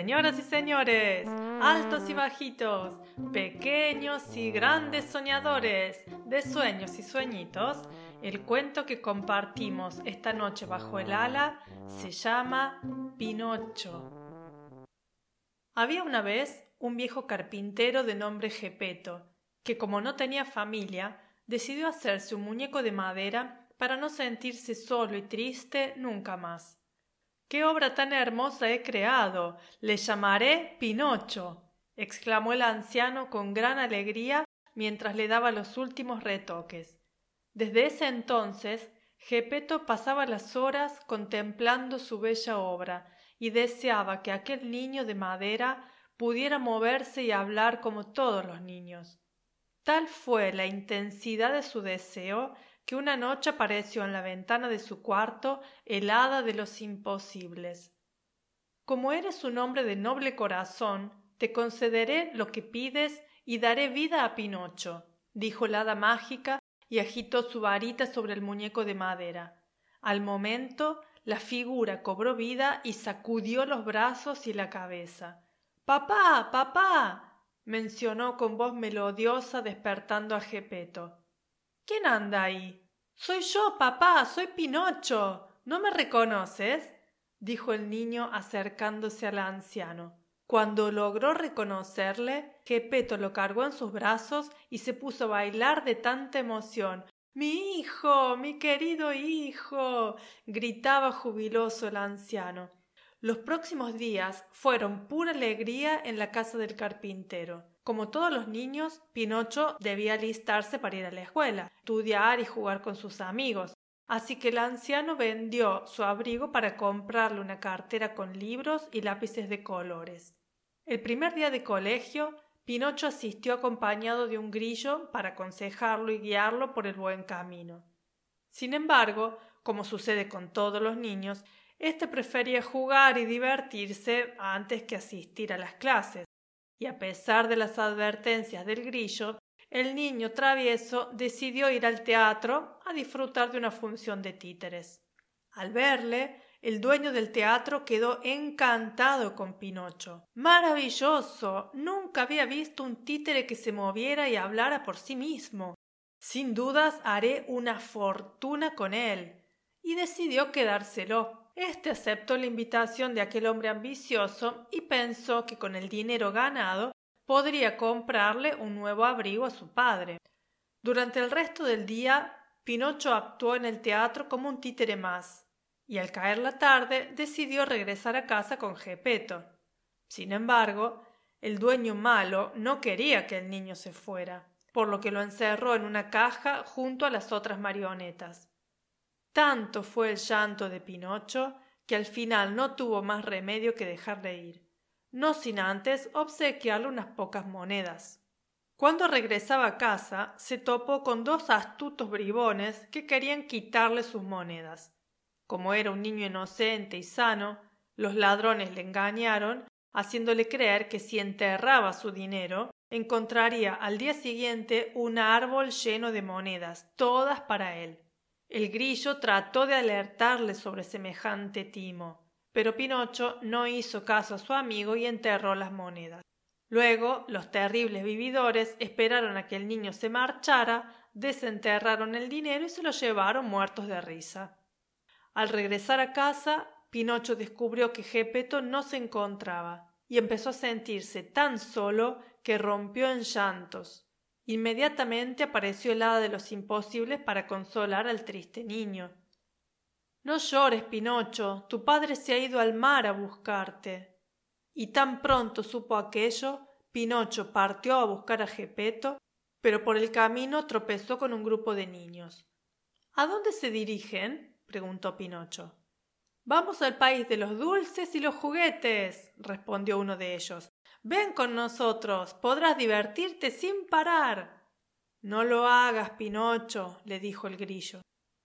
Señoras y señores, altos y bajitos, pequeños y grandes soñadores de sueños y sueñitos, el cuento que compartimos esta noche bajo el ala se llama Pinocho. Había una vez un viejo carpintero de nombre Gepeto, que como no tenía familia, decidió hacerse un muñeco de madera para no sentirse solo y triste nunca más. ¡Qué obra tan hermosa he creado! Le llamaré Pinocho. exclamó el anciano con gran alegría mientras le daba los últimos retoques. Desde ese entonces, Gepeto pasaba las horas contemplando su bella obra y deseaba que aquel niño de madera pudiera moverse y hablar como todos los niños. Tal fue la intensidad de su deseo que una noche apareció en la ventana de su cuarto el hada de los imposibles. Como eres un hombre de noble corazón, te concederé lo que pides y daré vida a Pinocho, dijo la hada mágica y agitó su varita sobre el muñeco de madera. Al momento la figura cobró vida y sacudió los brazos y la cabeza. Papá. papá. mencionó con voz melodiosa despertando a Gepeto. ¿Quién anda ahí? Soy yo, papá, soy Pinocho. ¿No me reconoces? dijo el niño acercándose al anciano. Cuando logró reconocerle, Gepeto lo cargó en sus brazos y se puso a bailar de tanta emoción. Mi hijo, mi querido hijo. gritaba jubiloso el anciano. Los próximos días fueron pura alegría en la casa del carpintero. Como todos los niños, Pinocho debía alistarse para ir a la escuela, estudiar y jugar con sus amigos. Así que el anciano vendió su abrigo para comprarle una cartera con libros y lápices de colores. El primer día de colegio, Pinocho asistió acompañado de un grillo para aconsejarlo y guiarlo por el buen camino. Sin embargo, como sucede con todos los niños, este prefería jugar y divertirse antes que asistir a las clases, y a pesar de las advertencias del grillo, el niño travieso decidió ir al teatro a disfrutar de una función de títeres. Al verle, el dueño del teatro quedó encantado con Pinocho. Maravilloso. Nunca había visto un títere que se moviera y hablara por sí mismo. Sin dudas haré una fortuna con él. Y decidió quedárselo. Este aceptó la invitación de aquel hombre ambicioso y pensó que con el dinero ganado podría comprarle un nuevo abrigo a su padre. Durante el resto del día, Pinocho actuó en el teatro como un títere más, y al caer la tarde decidió regresar a casa con Gepeto. Sin embargo, el dueño malo no quería que el niño se fuera, por lo que lo encerró en una caja junto a las otras marionetas. Tanto fue el llanto de Pinocho que al final no tuvo más remedio que dejarle ir, no sin antes obsequiarle unas pocas monedas. Cuando regresaba a casa, se topó con dos astutos bribones que querían quitarle sus monedas. Como era un niño inocente y sano, los ladrones le engañaron, haciéndole creer que si enterraba su dinero, encontraría al día siguiente un árbol lleno de monedas, todas para él. El grillo trató de alertarle sobre semejante timo, pero Pinocho no hizo caso a su amigo y enterró las monedas. Luego los terribles vividores esperaron a que el niño se marchara, desenterraron el dinero y se lo llevaron muertos de risa. Al regresar a casa, Pinocho descubrió que Gepeto no se encontraba y empezó a sentirse tan solo que rompió en llantos. Inmediatamente apareció el hada de los imposibles para consolar al triste niño. No llores, Pinocho, tu padre se ha ido al mar a buscarte. Y tan pronto supo aquello, Pinocho partió a buscar a Gepeto, pero por el camino tropezó con un grupo de niños. ¿A dónde se dirigen? preguntó Pinocho. Vamos al país de los dulces y los juguetes, respondió uno de ellos. Ven con nosotros, podrás divertirte sin parar. No lo hagas, Pinocho, le dijo el grillo.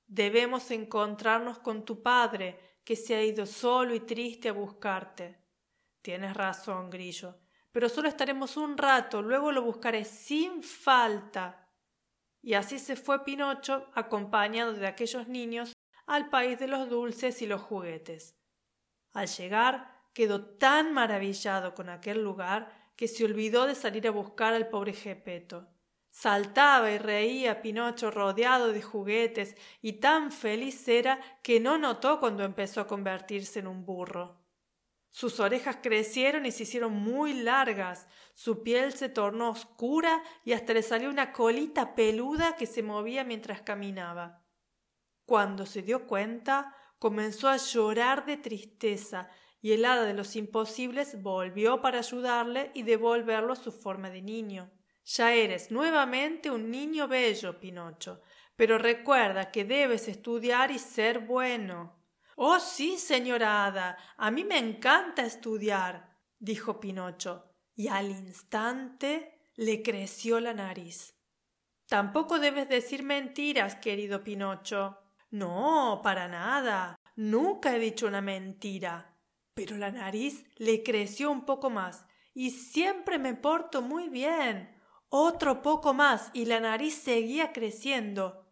Debemos encontrarnos con tu padre, que se ha ido solo y triste a buscarte. Tienes razón, grillo, pero solo estaremos un rato, luego lo buscaré sin falta. Y así se fue Pinocho, acompañado de aquellos niños al país de los dulces y los juguetes. Al llegar, quedó tan maravillado con aquel lugar que se olvidó de salir a buscar al pobre Gepeto. Saltaba y reía Pinocho rodeado de juguetes y tan feliz era que no notó cuando empezó a convertirse en un burro. Sus orejas crecieron y se hicieron muy largas, su piel se tornó oscura y hasta le salió una colita peluda que se movía mientras caminaba. Cuando se dio cuenta, comenzó a llorar de tristeza y el hada de los imposibles volvió para ayudarle y devolverlo a su forma de niño. Ya eres nuevamente un niño bello, Pinocho, pero recuerda que debes estudiar y ser bueno. Oh, sí, señora hada, a mí me encanta estudiar, dijo Pinocho, y al instante le creció la nariz. Tampoco debes decir mentiras, querido Pinocho, no, para nada. Nunca he dicho una mentira. Pero la nariz le creció un poco más y siempre me porto muy bien. Otro poco más y la nariz seguía creciendo.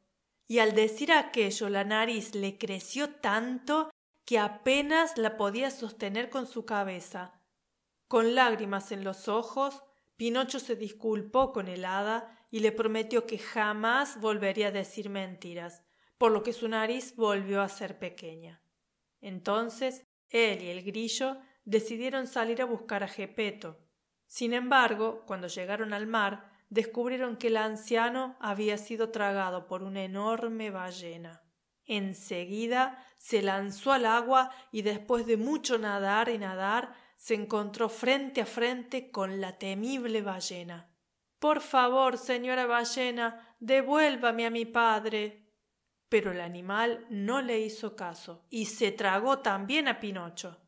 Y al decir aquello la nariz le creció tanto que apenas la podía sostener con su cabeza. Con lágrimas en los ojos, Pinocho se disculpó con el hada y le prometió que jamás volvería a decir mentiras por lo que su nariz volvió a ser pequeña. Entonces él y el grillo decidieron salir a buscar a Gepeto. Sin embargo, cuando llegaron al mar, descubrieron que el anciano había sido tragado por una enorme ballena. Enseguida se lanzó al agua y después de mucho nadar y nadar se encontró frente a frente con la temible ballena. Por favor, señora ballena, devuélvame a mi padre, pero el animal no le hizo caso y se tragó también a Pinocho.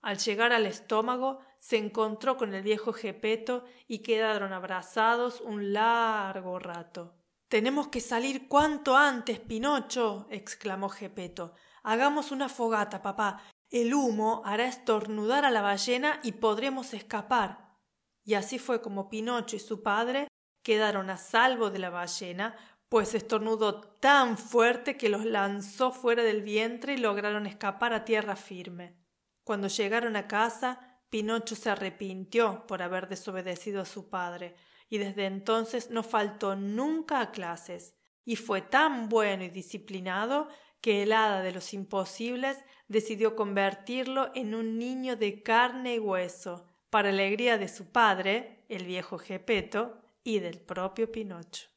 Al llegar al estómago se encontró con el viejo Gepeto y quedaron abrazados un largo rato. Tenemos que salir cuanto antes, Pinocho. exclamó Gepeto. Hagamos una fogata, papá. El humo hará estornudar a la ballena y podremos escapar. Y así fue como Pinocho y su padre quedaron a salvo de la ballena pues estornudó tan fuerte que los lanzó fuera del vientre y lograron escapar a tierra firme. Cuando llegaron a casa, Pinocho se arrepintió por haber desobedecido a su padre, y desde entonces no faltó nunca a clases, y fue tan bueno y disciplinado que el hada de los imposibles decidió convertirlo en un niño de carne y hueso, para alegría de su padre, el viejo Gepeto, y del propio Pinocho.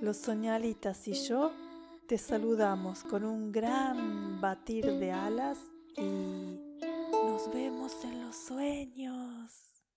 Los soñalitas y yo te saludamos con un gran batir de alas y nos vemos en los sueños.